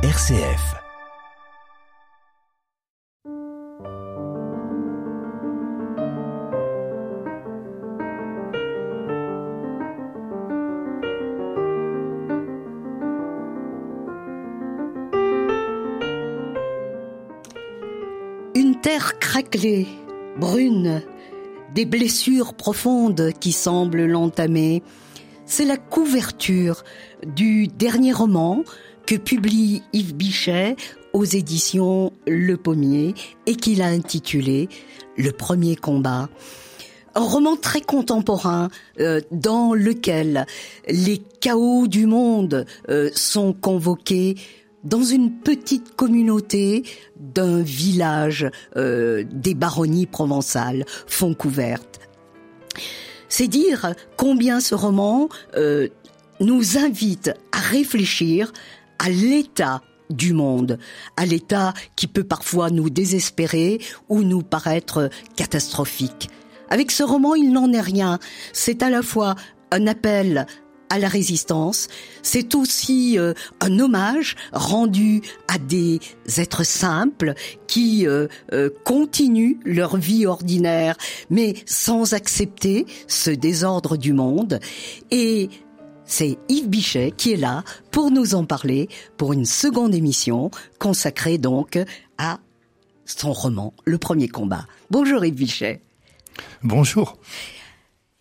RCF. Une terre craquelée, brune, des blessures profondes qui semblent l'entamer. C'est la couverture du dernier roman que publie Yves Bichet aux éditions Le Pommier et qu'il a intitulé Le premier combat. Un roman très contemporain euh, dans lequel les chaos du monde euh, sont convoqués dans une petite communauté d'un village euh, des baronnies provençales, Fontcouverte. C'est dire combien ce roman euh, nous invite à réfléchir à l'état du monde, à l'état qui peut parfois nous désespérer ou nous paraître catastrophique. Avec ce roman, il n'en est rien. C'est à la fois un appel à la résistance. C'est aussi euh, un hommage rendu à des êtres simples qui euh, euh, continuent leur vie ordinaire, mais sans accepter ce désordre du monde. Et c'est Yves Bichet qui est là pour nous en parler pour une seconde émission consacrée donc à son roman Le Premier Combat. Bonjour Yves Bichet. Bonjour.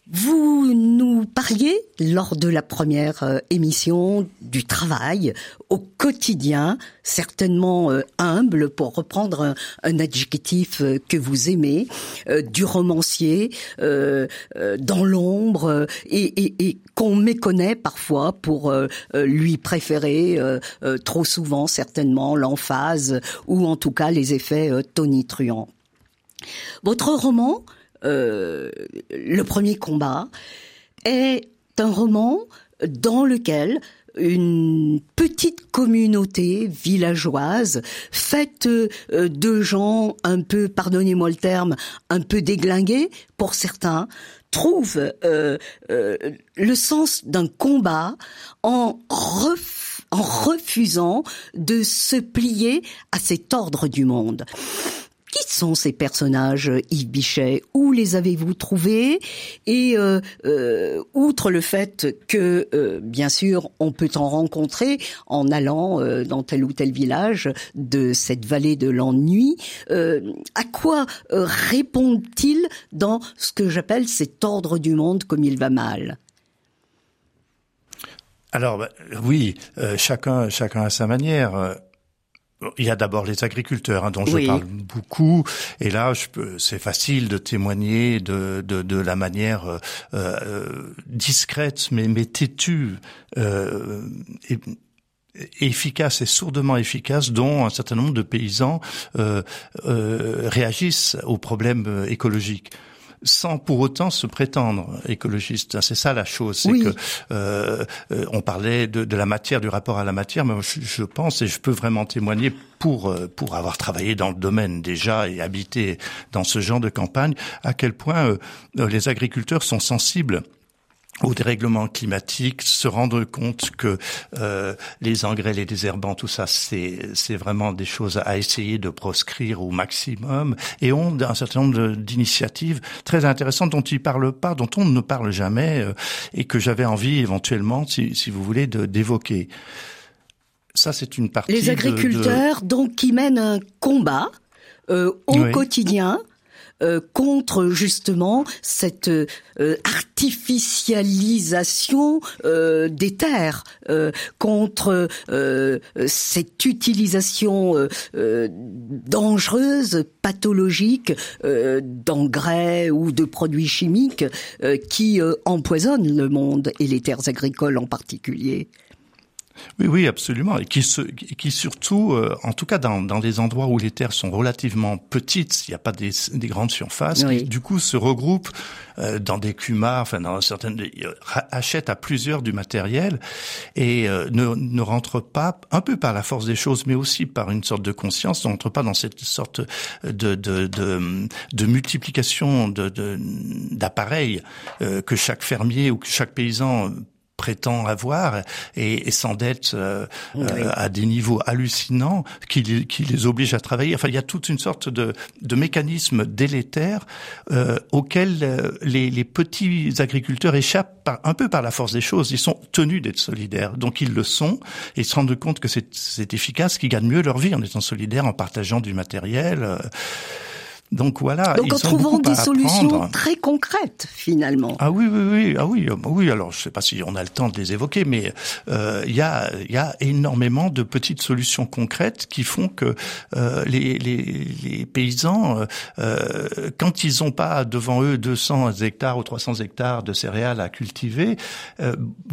Vous nous parliez lors de la première euh, émission du travail au quotidien, certainement euh, humble pour reprendre un, adjectif euh, que vous aimez, du romancier dans l'ombre et, qu'on méconnaît parfois pour lui préférer trop souvent certainement l'emphase ou en tout cas les effets tonitruants. Votre roman euh, le premier combat, est un roman dans lequel une petite communauté villageoise faite euh, de gens un peu, pardonnez-moi le terme, un peu déglingués pour certains, trouve euh, le sens d'un combat en, en refusant de se plier à cet ordre du monde. Qui sont ces personnages, Yves Bichet? Où les avez-vous trouvés? Et euh, euh, outre le fait que, euh, bien sûr, on peut en rencontrer en allant dans tel ou tel village de cette vallée de l'ennui, à quoi répondent-ils dans ce que j'appelle cet ordre du monde comme il va mal? Alors bah, oui, chacun chacun à sa manière. Il y a d'abord les agriculteurs hein, dont je parle beaucoup, et là, c'est facile de témoigner de, de, de la manière euh, euh discrète mais, mais têtue euh, et, efficace et sourdement efficace dont un certain nombre de paysans euh, euh, réagissent aux problèmes écologiques sans pour autant se prétendre écologiste. C'est ça la chose, c'est que euh, euh, on parlait de, de, la matière, du rapport à la matière, mais je, je pense et je peux vraiment témoigner pour euh, pour avoir travaillé dans le domaine déjà et habité dans ce genre de campagne, à quel point euh, les agriculteurs sont sensibles au dérèglement climatique, se rendre compte que euh, les engrais, les désherbants, tout ça, c'est c'est vraiment des choses à essayer de proscrire au maximum, et ont un certain nombre d'initiatives très intéressantes dont ils parlent pas, dont on ne parle jamais, euh, et que j'avais envie éventuellement, si, si vous voulez, d'évoquer. Ça, c'est une partie. Les agriculteurs, donc, qui mènent un combat euh, au quotidien euh, contre justement cette euh, artificialisation euh, des terres, contre cette utilisation dangereuse, pathologique d'engrais ou de produits chimiques qui empoisonnent le monde et les terres agricoles en particulier. Oui, oui, absolument. Et qui, se, qui surtout, euh, en tout cas dans, dans des endroits où les terres sont relativement petites, il n'y a pas des, des grandes surfaces, du coup se regroupent euh, dans des cumars, enfin dans certaines, euh, achètent à plusieurs du matériel et ne, ne rentrent pas, un peu par la force des choses, mais aussi par une sorte de conscience, ne rentrent pas dans cette sorte de, de, de, de multiplication d'appareils de, que chaque fermier ou que chaque paysan prétend avoir et, et s'endette euh, euh, à des niveaux hallucinants qui, qui les oblige à travailler. Enfin, il y a toute une sorte de, de mécanisme délétère euh, auquel euh, les, les, petits agriculteurs échappent par, un peu par la force des choses. Ils sont tenus d'être solidaires, donc ils le sont et ils se rendent compte que c'est efficace, qu'ils gagnent mieux leur vie en étant solidaires, en partageant du matériel. Donc voilà. Donc en trouvant des solutions très concrètes finalement. Ah oui oui oui ah oui ah oui alors je sais pas si on a le temps de les évoquer mais euh, il y a il y a énormément de petites solutions concrètes qui font que euh, les, les, les paysans euh, quand ils ont pas devant eux 200 hectares ou 300 hectares de céréales à cultiver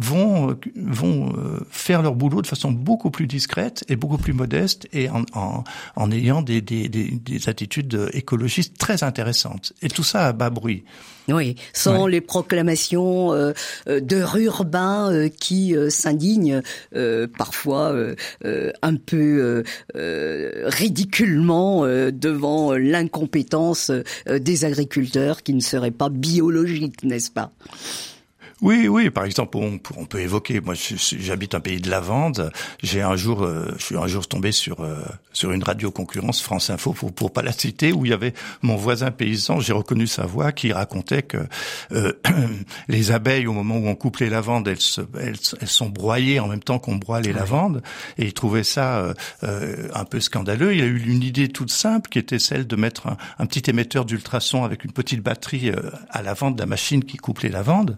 vont vont faire leur boulot de façon beaucoup plus discrète et beaucoup plus modeste et en en, en ayant des, des, des, des attitudes écologiques très intéressante. Et tout ça à bas bruit. Oui, sans les proclamations euh, euh, de urbains euh, qui s'indignent parfois un peu ridiculement devant l'incompétence des agriculteurs qui ne seraient pas biologiques, n'est-ce pas? Oui, oui. Par exemple, on, on peut évoquer. Moi, j'habite un pays de lavande. J'ai un jour, euh, je suis un jour tombé sur euh, sur une radio concurrence France Info pour pour pas la citer où il y avait mon voisin paysan. J'ai reconnu sa voix qui racontait que euh, les abeilles, au moment où on coupe les lavandes, elles, se, elles, sont broyées en même temps qu'on broie les lavandes. Et il trouvait ça un peu scandaleux. Il a eu une idée toute simple qui était celle de mettre un, un petit émetteur d'ultrasons avec une petite batterie à l'avant de la machine qui coupe les lavandes.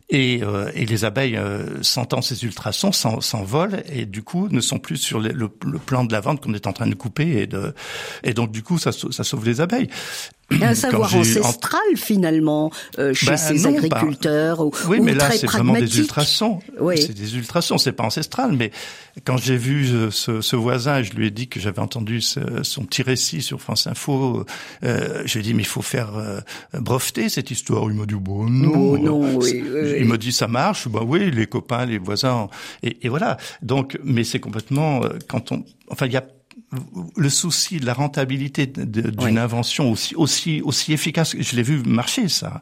Et, euh, et les abeilles, euh, sentant ces ultrasons, s'envolent et du coup ne sont plus sur le, le, plan de la vente qu'on est en train de couper et, de, et donc du coup ça, ça sauve les abeilles un savoir ancestral finalement euh, chez ben, ces agriculteurs. Ou, oui, mais là c'est vraiment des ultrasons. Oui. C'est des ultrasons, c'est pas ancestral. Mais quand j'ai vu ce, ce, voisin, je lui ai dit que j'avais entendu son petit récit sur France Info. Euh, je lui ai dit mais il faut faire euh, breveter cette histoire. Il m'a dit bon non. non oui, il m'a dit ça marche. Bah oui, les copains, les voisins. Et, et voilà. Donc, mais c'est complètement euh, quand on. Enfin, il y a le souci de la rentabilité d'une invention aussi aussi aussi efficace, je l'ai vu marcher ça.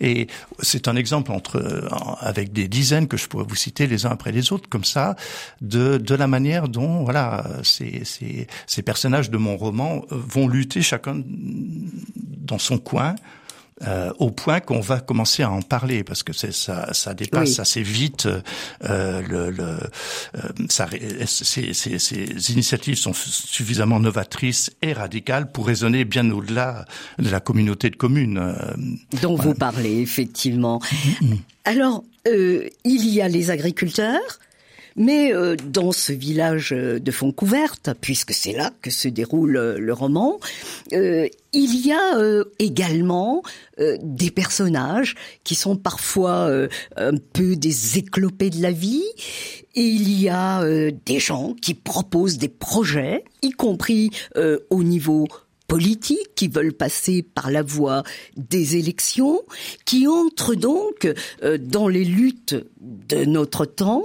Et c'est un exemple entre avec des dizaines que je pourrais vous citer les uns après les autres comme ça de de la manière dont voilà ces ces ces personnages de mon roman vont lutter chacun dans son coin euh, au point qu'on va commencer à en parler parce que c'est ça, ça dépasse assez vite euh, le, le euh, ça, ces, ces, ces, initiatives sont suffisamment novatrices et radicales pour raisonner bien au-delà de la communauté de communes euh, dont vous parlez effectivement. Mm-hmm. Alors euh, il y a les agriculteurs mais euh, dans ce village de Fontcouverte, puisque c'est là que se déroule euh, le roman, euh, il y a également des personnages qui sont parfois un peu des éclopés de la vie. Et il y a des gens qui proposent des projets, y compris au niveau politiques qui veulent passer par la voie des élections, qui entrent donc euh, dans les luttes de notre temps.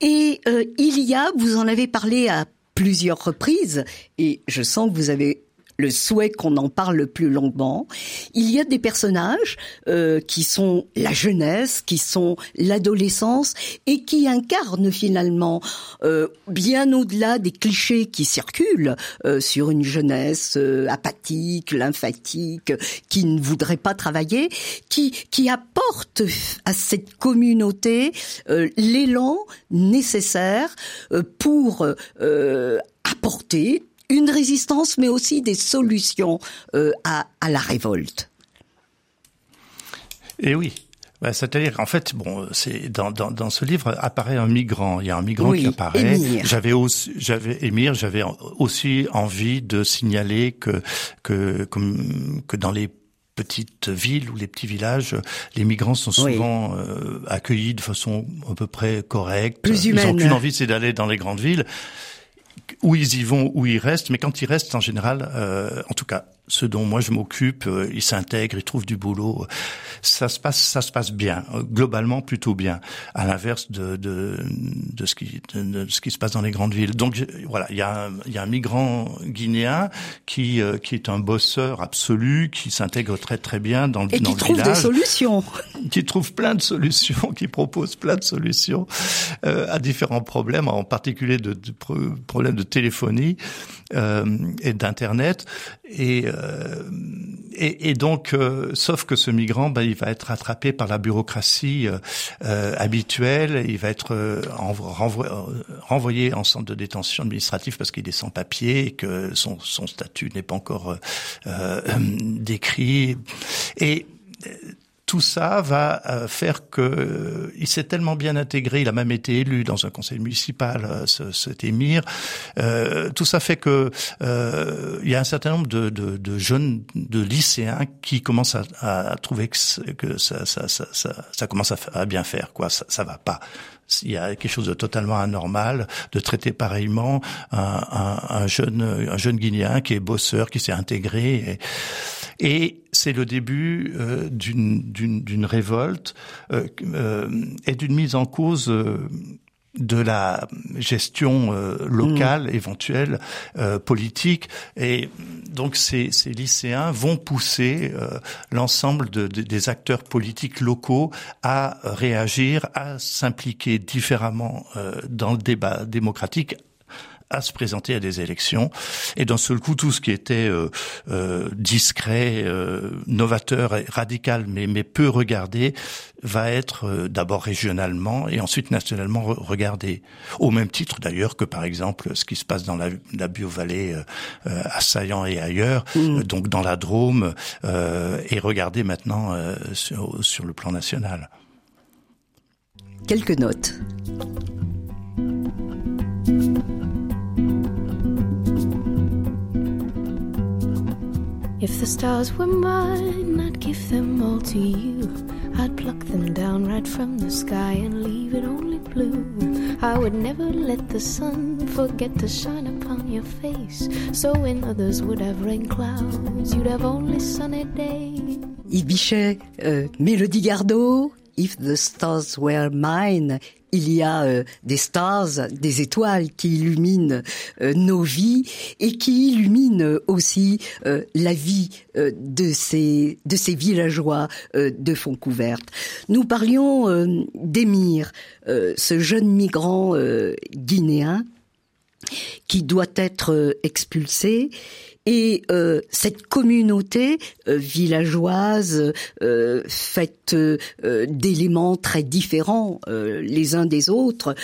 Et euh, il y a, vous en avez parlé à plusieurs reprises, et je sens que vous avez le souhait qu'on en parle plus longuement. Il y a des personnages euh, qui sont la jeunesse, qui sont l'adolescence et qui incarnent finalement euh, bien au-delà des clichés qui circulent euh, sur une jeunesse euh, apathique, lymphatique, qui ne voudrait pas travailler, qui qui apporte à cette communauté euh, l'élan nécessaire euh, pour apporter une résistance, mais aussi des solutions euh, à, à, la révolte. Et eh oui. Bah, C'est-à-dire, en fait, bon, c'est dans, dans, dans, ce livre apparaît un migrant. Il y a un migrant qui apparaît. J'avais aussi, j'avais Émir, j'avais aussi envie de signaler que que que dans les petites villes ou les petits villages, les migrants sont souvent euh, accueillis de façon à peu près correcte. Plus Ils n'ont qu'une envie, c'est d'aller dans les grandes villes où ils y vont, où ils restent, mais quand ils restent, en général, euh, en tout cas, ce dont moi je m'occupe, euh, il s'intègre, il trouve du boulot. Ça se passe, ça se passe bien, euh, globalement plutôt bien. À l'inverse de, de, de ce qui de, ce qui se passe dans les grandes villes. Donc voilà, il y a y a un migrant guinéen qui euh, qui est un bosseur absolu, qui s'intègre très très bien dans, Et dans qui trouve des solutions. Qui trouve plein de solutions, qui propose plein de solutions euh, à différents problèmes, en particulier de, de problèmes de téléphonie et d'internet. Et euh, et, et, donc, euh, sauf que ce migrant, ben, il va être rattrapé par la bureaucratie euh, euh habituelle. Il va être renvoyé en centre de détention administrative parce qu'il est sans papier et que son, son statut n'est pas encore décrit. Et tout ça va euh, faire que euh, il s'est tellement bien intégré, il a même été élu dans un conseil municipal, euh, cet émir. tout ça fait que il y a un certain nombre de, jeunes, de lycéens qui commencent à, trouver que, ça, commence à, bien faire, quoi. Ça, ça va pas il y a quelque chose de totalement anormal de traiter pareillement un, un, un jeune un jeune guinéen qui est bosseur qui s'est intégré et, et c'est le début euh, d'une révolte euh, euh, et d'une mise en cause de la gestion locale mmh. éventuelle politique et donc ces, ces lycéens vont pousser l'ensemble de, des acteurs politiques locaux à réagir, à s'impliquer différemment dans le débat démocratique à se présenter à des élections. Et d'un seul coup, tout ce qui était euh, euh, discret, euh, novateur, radical, mais, mais peu regardé, va être euh, d'abord régionalement et ensuite nationalement regardé. Au même titre d'ailleurs que par exemple ce qui se passe dans la, la Biovallée euh, à Saillant et ailleurs, mm. donc dans la Drôme, est regardé maintenant sur, sur le plan national. Quelques notes. If the stars were mine, I'd give them all to you. I'd pluck them down right from the sky and leave it only blue. I would never let the sun forget to shine upon your face. So when others would have rain clouds, you'd have only sunny days. Yves Bichet, euh, Mélodie Gardot, If the Stars Were Mine, il y a euh, des stars, des étoiles qui illuminent euh, nos vies et qui illuminent aussi euh, la vie de ces de ces villageois de Fontcouverte. Nous parlions d'Émir, ce jeune migrant guinéen qui doit être expulsé et euh, cette communauté euh, villageoise, euh, faite d'éléments très différents les uns des autres,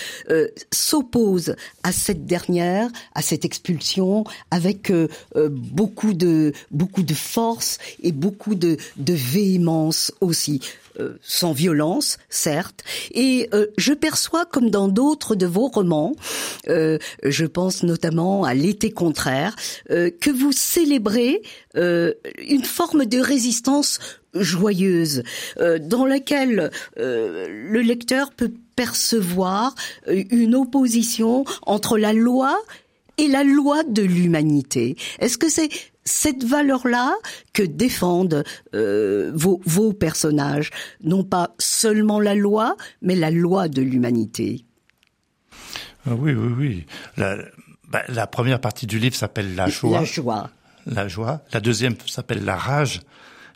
s'oppose à cette dernière, à cette expulsion, avec beaucoup de beaucoup de force et beaucoup de, de véhémence aussi. Euh, sans violence, certes. Et euh, je perçois, comme dans d'autres de vos romans, euh, je pense notamment à L'été contraire, que vous célébrez une forme de résistance joyeuse, dans laquelle le lecteur peut percevoir une opposition entre la loi et la loi de l'humanité. Est-ce que c'est cette valeur-là que défendent euh, vos, vos personnages, non pas seulement la loi, mais la loi de l'humanité. Ah oui, oui, oui. La, bah, la première partie du livre s'appelle La joie. La joie. La joie. La deuxième s'appelle La rage.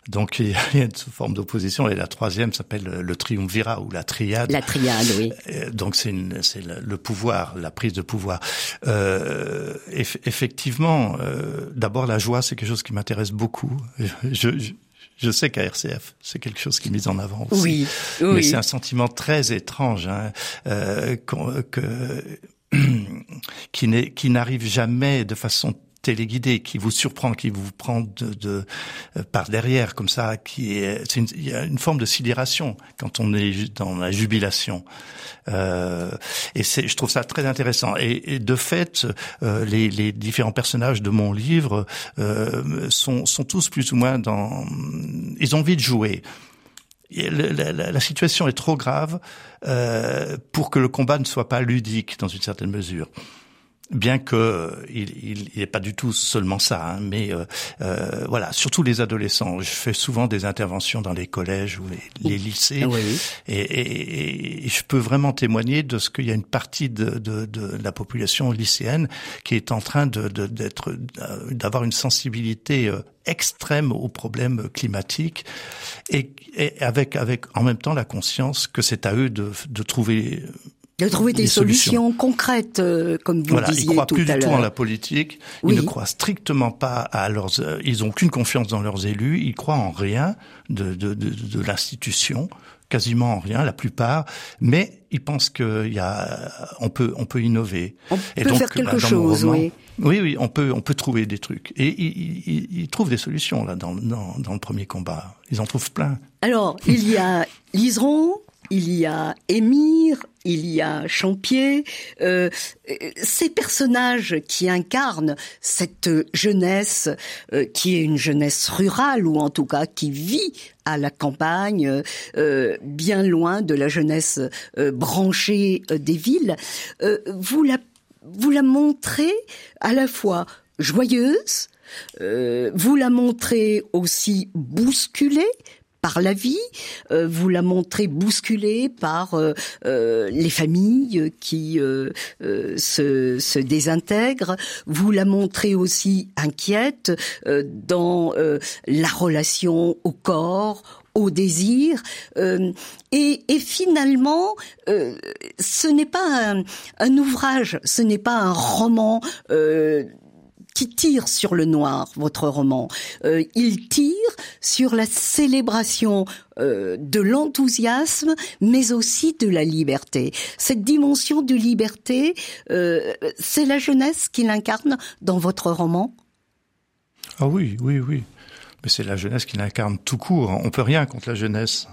Donc il y a une forme d'opposition et la troisième s'appelle le triumvirat ou la triade. La triade, oui. Euh, donc c'est c'est le pouvoir, la prise de pouvoir. Euh, effectivement, euh, d'abord la joie, c'est quelque chose qui m'intéresse beaucoup. Je, je, je sais qu'à RCF, c'est quelque chose qui est mis en avant aussi. Oui, oui. Mais c'est un sentiment très étrange hein, euh, que qui, qui n'arrive jamais de façon téléguidé qui vous surprend, qui vous prend de, de euh, par derrière comme ça, qui est, il y a une forme de sidération quand on est dans la jubilation. Euh, et c'est, je trouve ça très intéressant. Et, et de fait, euh, les, les, différents personnages de mon livre euh, sont, sont tous plus ou moins dans, ils ont envie de jouer. La, la, la, situation est trop grave euh, pour que le combat ne soit pas ludique dans une certaine mesure. Bien que il n'est pas du tout seulement ça, hein, mais euh, euh, voilà, surtout les adolescents. Je fais souvent des interventions dans les collèges ou les, les lycées, et, et, je peux vraiment témoigner de ce qu'il y a une partie de, de, de, la population lycéenne qui est en train de d'être d'avoir une sensibilité euh, extrême aux problèmes climatiques et, et, avec avec en même temps la conscience que c'est à eux de, de trouver de trouver des, solutions. concrètes, euh, comme vous voilà, disiez ils croient tout plus à du tout l'heure. en la politique. Ils ne croient strictement pas à leurs. Euh, ils ont aucune confiance dans leurs élus. Ils croient en rien de de, de, de l'institution, quasiment en rien, la plupart. Mais ils pensent qu'il y a, on peut, on peut innover. On Et peut donc, faire quelque bah, chose, roman, oui. Oui, oui, on peut, on peut trouver des trucs. Et ils, ils, ils trouvent des solutions là dans, dans, dans le premier combat. Ils en trouvent plein. Alors, il y a Liseron, il y a Émir, il y a Champier, euh, ces personnages qui incarnent cette jeunesse euh, qui est une jeunesse rurale ou en tout cas qui vit à la campagne, euh, bien loin de la jeunesse euh, branchée euh, des villes. Vous la vous la montrez à la fois joyeuse, vous la montrez aussi bousculée par la vie, euh, vous la montrez bousculée par euh, euh, les familles qui euh, euh, se, se désintègrent, vous la montrez aussi inquiète dans la relation au corps, au désir. Euh, et, et, finalement, euh, ce n'est pas un, un, ouvrage, ce n'est pas un roman. Euh, qui tire sur le noir, votre roman. Euh, il tire sur la célébration euh, de l'enthousiasme, mais aussi de la liberté. Cette dimension de liberté, euh, c'est la jeunesse qui l'incarne dans votre roman? Ah oui, oui, oui. Mais c'est la jeunesse qui l'incarne tout court. On peut rien contre la jeunesse.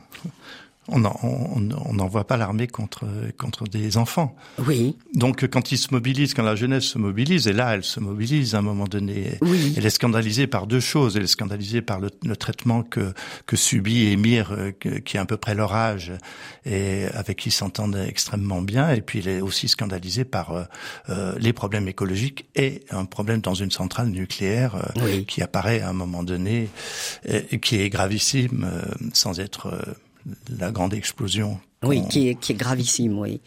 On n'envoie pas l'armée contre contre des enfants. Oui. Donc quand ils se mobilisent, quand la jeunesse se mobilise, et là elle se mobilise à un moment donné, oui. elle est scandalisée par deux choses. Elle est scandalisée par le, le traitement que que subit Émir, euh, qui a à peu près leur âge et avec qui s'entendent extrêmement bien. Et puis elle est aussi scandalisée par euh, euh, les problèmes écologiques et un problème dans une centrale nucléaire euh, oui. qui apparaît à un moment donné, et, qui est gravissime sans être la grande explosion. Oui, qui est, qui est gravissime, oui.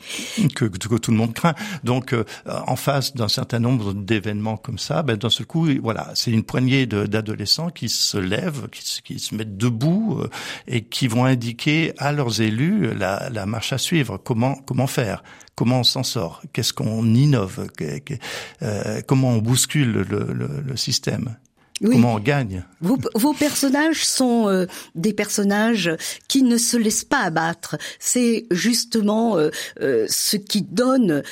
Que, que, tout le monde craint. Donc, euh, en face d'un certain nombre d'événements comme ça, ben, d'un seul coup, voilà, c'est une poignée d'adolescents qui se lèvent, qui, qui, se mettent debout euh, et qui vont indiquer à leurs élus la, la marche à suivre, comment, comment faire? Comment on s'en sort, qu'est-ce qu'on innove, que, que, euh, comment on bouscule le, le, le système? Oui. Comment on gagne vos, vos, personnages sont euh, des personnages qui ne se laissent pas abattre. C'est justement euh, euh, ce qui donne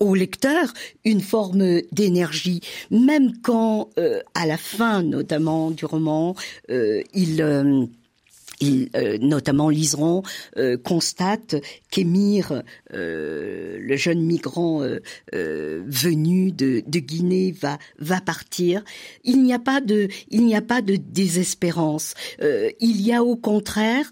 au lecteur une forme d'énergie, même quand, à la fin notamment du roman, il euh, notamment Liseron, euh, constate qu'Émir, euh, le jeune migrant venu de, de, Guinée, va va partir. Il n'y a pas de il n'y a pas de désespérance. il y a au contraire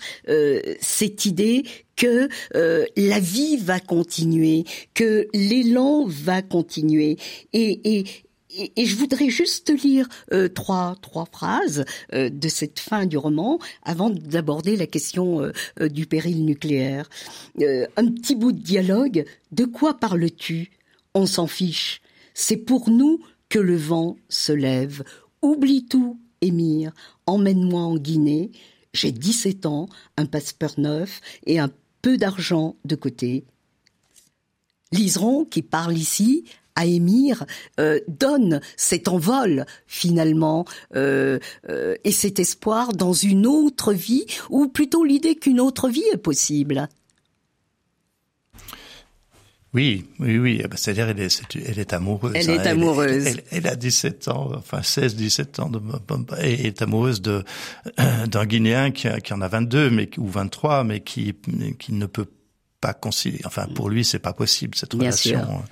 cette idée que euh, la vie va continuer, que l'élan va continuer. Et, et, et, je voudrais juste lire euh, trois trois phrases euh, de cette fin du roman avant d'aborder la question euh, du péril nucléaire. un petit bout de dialogue. De quoi parles-tu? On s'en fiche. C'est pour nous que le vent se lève. Oublie tout, Émir. Emmène-moi en Guinée. J'ai 17 ans, un passeport neuf et un peu d'argent de côté. Liseron, qui parle ici, à Émir euh, donne cet envol finalement euh, euh, et cet espoir dans une autre vie ou plutôt l'idée qu'une autre vie est possible. Oui, oui, oui. C'est-à-dire, elle est, elle est amoureuse. Elle est amoureuse. Elle, elle, elle, a 17 ans, enfin 16, 17 ans, de, et est amoureuse de d'un Guinéen qui, en a 22, mais ou 23, mais qui qui ne peut pas concilier. Enfin, pour lui, c'est pas possible cette Bien relation. Sûr.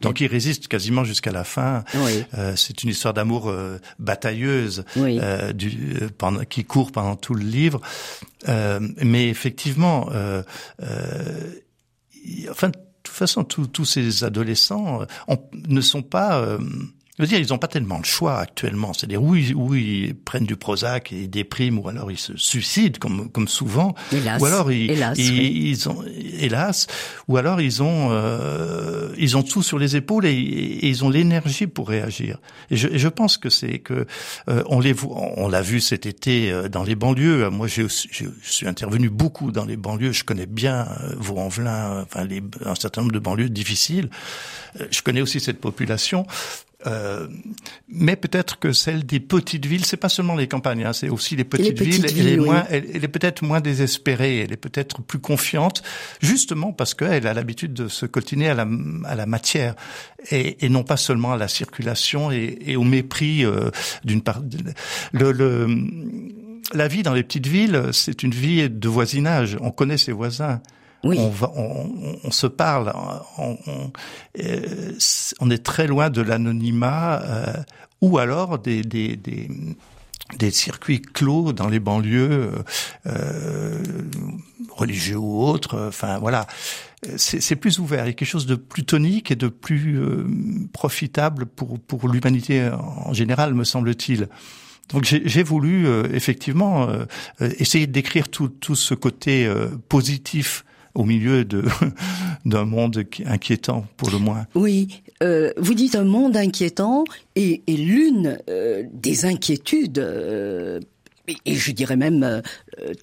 Donc, il résiste quasiment jusqu'à la fin. Oui. Euh, c'est une histoire d'amour euh, batailleuse oui. euh, du, pendant, qui court pendant tout le livre. Euh, mais effectivement, euh, enfin façon, tous ces adolescents ne sont pas je veux dire, ils n'ont pas tellement le choix actuellement. C'est-à-dire ils, où ils prennent du Prozac et ils dépriment, ou alors ils se suicident, comme, comme souvent. Hélas. Ou alors ils, hélas, ils, oui. ils ont, hélas, ou alors ils ont, euh, ils ont tout sur les épaules et, et ils ont l'énergie pour réagir. Et je, et je pense que c'est que euh, on les voit, on l'a vu cet été euh, dans les banlieues. Moi, j'ai, je suis intervenu beaucoup dans les banlieues. Je connais bien euh, Vaux-en-Velin, enfin les, un certain nombre de banlieues difficiles. Euh, Je connais aussi cette population. Euh, mais peut-être que celle des petites villes, c'est pas seulement les campagnes, hein, c'est aussi les petites, petites villes. villes, elle, est oui. moins, elle, elle est peut-être moins désespérée, elle est peut-être plus confiante, justement parce qu'elle a l'habitude de se coltiner à la, à la matière et, et non pas seulement à la circulation et, et au mépris euh, d'une part. Le, le, la vie dans les petites villes, c'est une vie de voisinage. On connaît ses voisins. Oui. On, va, on, on, se parle, on, on, euh, on, est très loin de l'anonymat euh, ou alors des, des, des, des, circuits clos dans les banlieues euh, religieux ou autres. Enfin voilà, c'est plus ouvert. Il y a quelque chose de plus tonique et de plus euh, profitable pour, pour l'humanité en général, me semble-t-il. Donc j'ai voulu euh, effectivement euh, essayer de décrire tout, tout ce côté euh, positif au milieu d'un monde inquiétant pour le moins. Oui, euh, vous dites un monde inquiétant et, l'une euh, des inquiétudes euh, et, je dirais même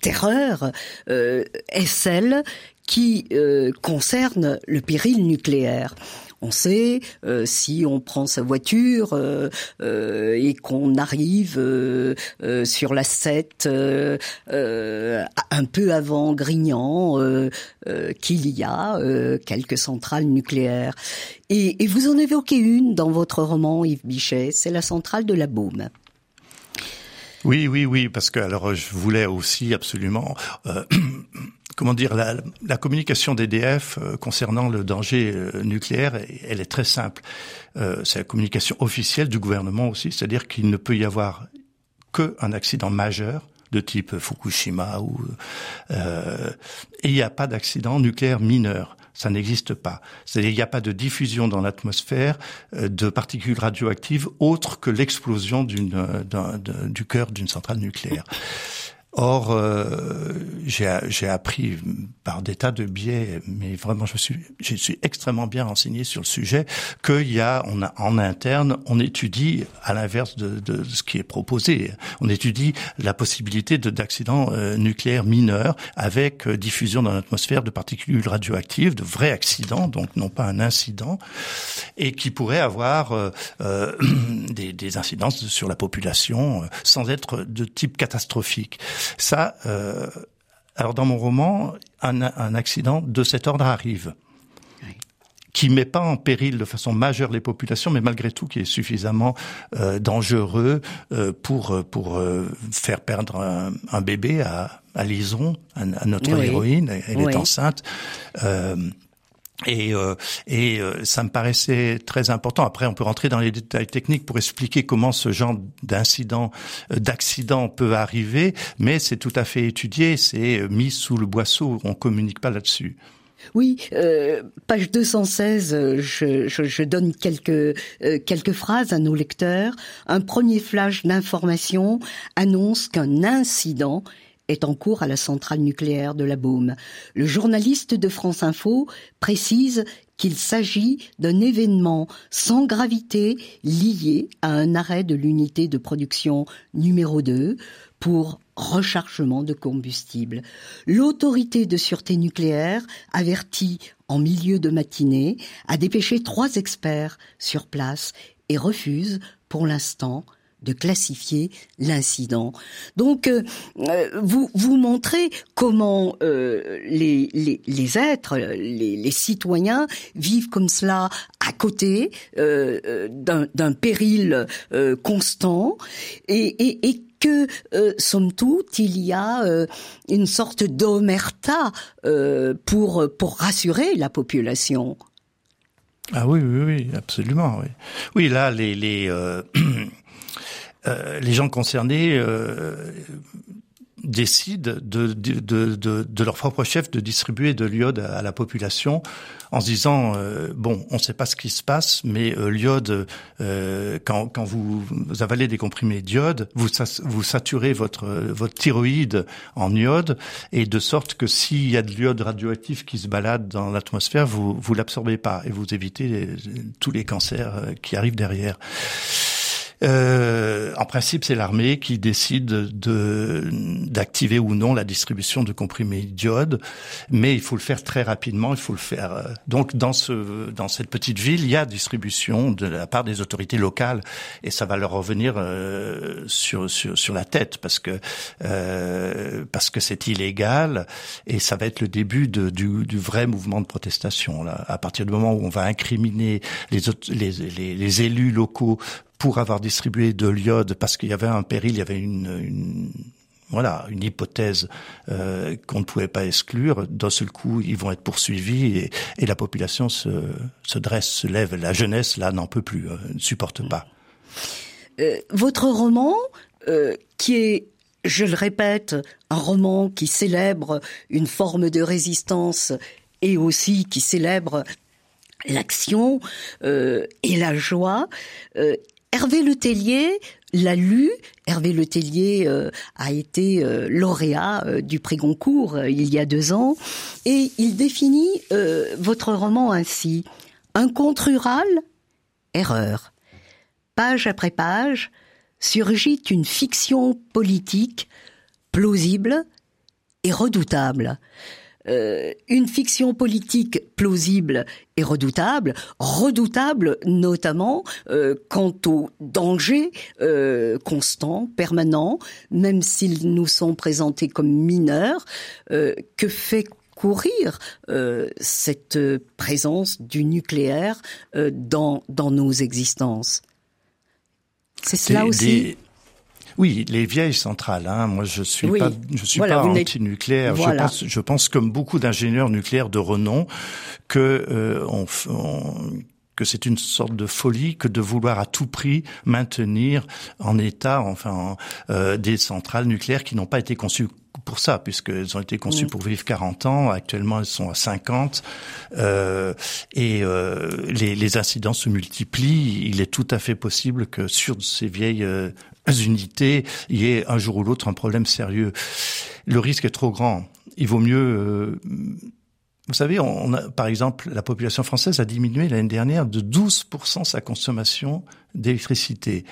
terreur est celle qui concerne le péril nucléaire. On sait, euh, si on prend sa voiture euh, euh, et qu'on arrive sur la 7 un peu avant Grignan, qu'il y a quelques centrales nucléaires. Et, et, vous en évoquez une dans votre roman, Yves Bichet, c'est la centrale de la Baume. Oui, oui, oui, parce que alors je voulais aussi absolument comment dire, la, communication d'EDF euh, concernant le danger euh, nucléaire, elle est très simple. Euh, c'est la communication officielle du gouvernement aussi, c'est-à-dire qu'il ne peut y avoir qu'un accident majeur de type Fukushima ou euh, il n'y a pas d'accident nucléaire mineur. Ça n'existe pas. C'est-à-dire il n'y a pas de diffusion dans l'atmosphère de particules radioactives autres que l'explosion d'une du cœur d'une centrale nucléaire. Or, euh, j'ai appris par des tas de biais, mais vraiment, je suis, je suis extrêmement bien renseigné sur le sujet, qu'il y a, on a, en interne, on étudie, à l'inverse de, de, ce qui est proposé, on étudie la possibilité d'accidents euh, nucléaires mineurs avec euh, diffusion dans l'atmosphère de particules radioactives, de vrais accidents, donc non pas un incident, et qui pourraient avoir euh, des, des incidences sur la population sans être de type catastrophique. Ça, euh, alors dans mon roman, un, un, accident de cet ordre arrive, oui. qui met pas en péril de façon majeure les populations, mais malgré tout qui est suffisamment euh, dangereux euh, pour pour faire perdre un, un bébé à, à Lison, à, à notre oui. héroïne. Elle oui. est enceinte. Et, euh, et euh, ça me paraissait très important. Après, on peut rentrer dans les détails techniques pour expliquer comment ce genre d'incident, euh, d'accident peut arriver, mais c'est tout à fait étudié, c'est mis sous le boisseau, on communique pas là-dessus. Oui, euh, page 216, je, je, je donne quelques, euh, quelques phrases à nos lecteurs. Un premier flash d'information annonce qu'un incident est en cours à la centrale nucléaire de la Baume. Le journaliste de France Info précise qu'il s'agit d'un événement sans gravité lié à un arrêt de l'unité de production numéro 2 pour rechargement de combustible. L'autorité de sûreté nucléaire avertit en milieu de matinée à dépêcher trois experts sur place et refuse pour l'instant de classifier l'incident. Donc, euh, vous vous montrez comment euh, les, les, êtres, les, citoyens vivent comme cela à côté euh, d'un péril constant et, et, que, euh, somme toute, il y a euh, une sorte d'omerta euh, pour pour rassurer la population. Ah oui, oui, oui, absolument. Oui, oui là, les euh, les gens concernés décident de, de, de, de, leur propre chef de distribuer de l'iode à, la population en se disant euh, bon, on ne sait pas ce qui se passe, mais euh, l'iode, euh, quand, quand vous, avalez des comprimés d'iode, vous, vous saturez votre votre thyroïde en iode et de sorte que s'il y a de l'iode radioactif qui se balade dans l'atmosphère, vous vous l'absorbez pas et vous évitez tous les cancers qui arrivent derrière. Euh, en principe, c'est l'armée qui décide de d'activer ou non la distribution de comprimés d'iode, mais il faut le faire très rapidement. Il faut le faire. Euh, donc dans ce dans cette petite ville, il y a distribution de la part des autorités locales, et ça va leur revenir euh, sur, sur sur la tête parce que euh, parce que c'est illégal et ça va être le début du, du vrai mouvement de protestation. Là, à partir du moment où on va incriminer les, les, les, les élus locaux pour avoir distribué de l'iode parce qu'il y avait un péril, il y avait une, une voilà, une hypothèse euh, qu'on ne pouvait pas exclure. D'un seul coup, ils vont être poursuivis et, et la population se, se, dresse, se lève. La jeunesse, là, n'en peut plus, euh, ne supporte pas. Euh, votre roman, euh, qui est, je le répète, un roman qui célèbre une forme de résistance et aussi qui célèbre l'action euh, et la joie, euh, Hervé Letellier l'a lu. Hervé Letellier euh, a été euh, lauréat euh, du prix Goncourt il y a deux ans et il définit votre roman ainsi un conte rural, erreur. Page après page surgit une fiction politique plausible et redoutable. Euh, une fiction politique plausible et redoutable, redoutable notamment euh, quant aux dangers euh, constants, permanents, même s'ils nous sont présentés comme mineurs, que fait courir cette présence du nucléaire dans, dans nos existences? C'est cela aussi. Oui, les vieilles centrales. Hein. Moi, je suis pas, je suis pas anti-nucléaire. Je pense, je pense comme beaucoup d'ingénieurs nucléaires de renom que euh, on, que c'est une sorte de folie que de vouloir à tout prix maintenir en état, enfin, euh, des centrales nucléaires qui n'ont pas été conçues pour ça, puisqu'elles ont été conçues pour vivre 40 ans. Actuellement, elles sont à 50. Euh, et euh, les, les, incidents se multiplient. Il est tout à fait possible que sur ces vieilles euh, unités, il y ait un jour ou l'autre un problème sérieux. Le risque est trop grand. Il vaut mieux... Vous savez, on a, par exemple, la population française a diminué l'année dernière de 12% sa consommation d'électricité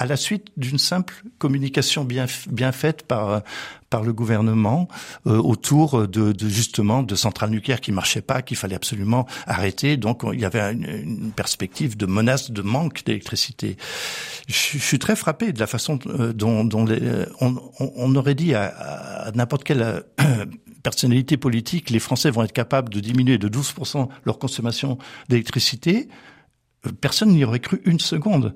à la suite d'une simple communication bien bien faite par par le gouvernement euh, autour de, de, justement de centrales nucléaires qui marchaient pas, qu'il fallait absolument arrêter. Donc il y avait une, perspective de menace de manque d'électricité. Je, suis très frappé de la façon euh, dont, dont les, on, on, aurait dit à, à n'importe quelle euh, personnalité politique, les Français vont être capables de diminuer de 12% leur consommation d'électricité. Personne n'y aurait cru une seconde.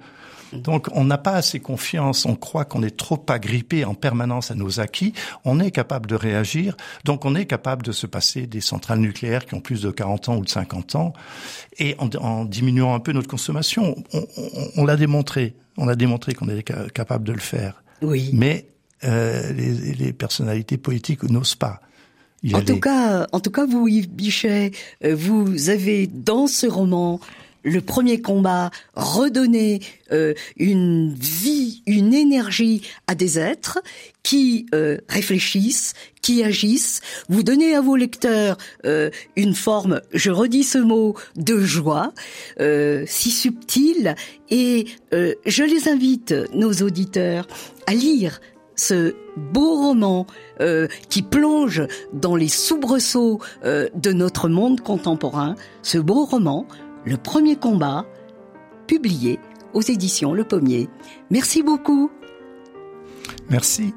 Donc on n'a pas assez confiance, on croit qu'on est trop agrippé en permanence à nos acquis, on est capable de réagir, donc on est capable de se passer des centrales nucléaires qui ont plus de 40 ans ou de 50 ans, et en, diminuant un peu notre consommation. On, l'a démontré, on a démontré qu'on est capable de le faire. Oui. Mais euh, les, personnalités politiques n'osent pas. En tout cas, en tout cas, vous Yves Bichet, euh, vous avez dans ce roman le premier combat, redonner euh, une vie, une énergie à des êtres qui euh, réfléchissent, qui agissent. Vous donnez à vos lecteurs euh, une forme, je redis ce mot, de joie, si subtile, et je les invite, nos auditeurs, à lire ce beau roman qui plonge dans les soubresauts de notre monde contemporain, ce beau roman, le premier combat, publié aux éditions Le Pommier. Merci beaucoup. Merci.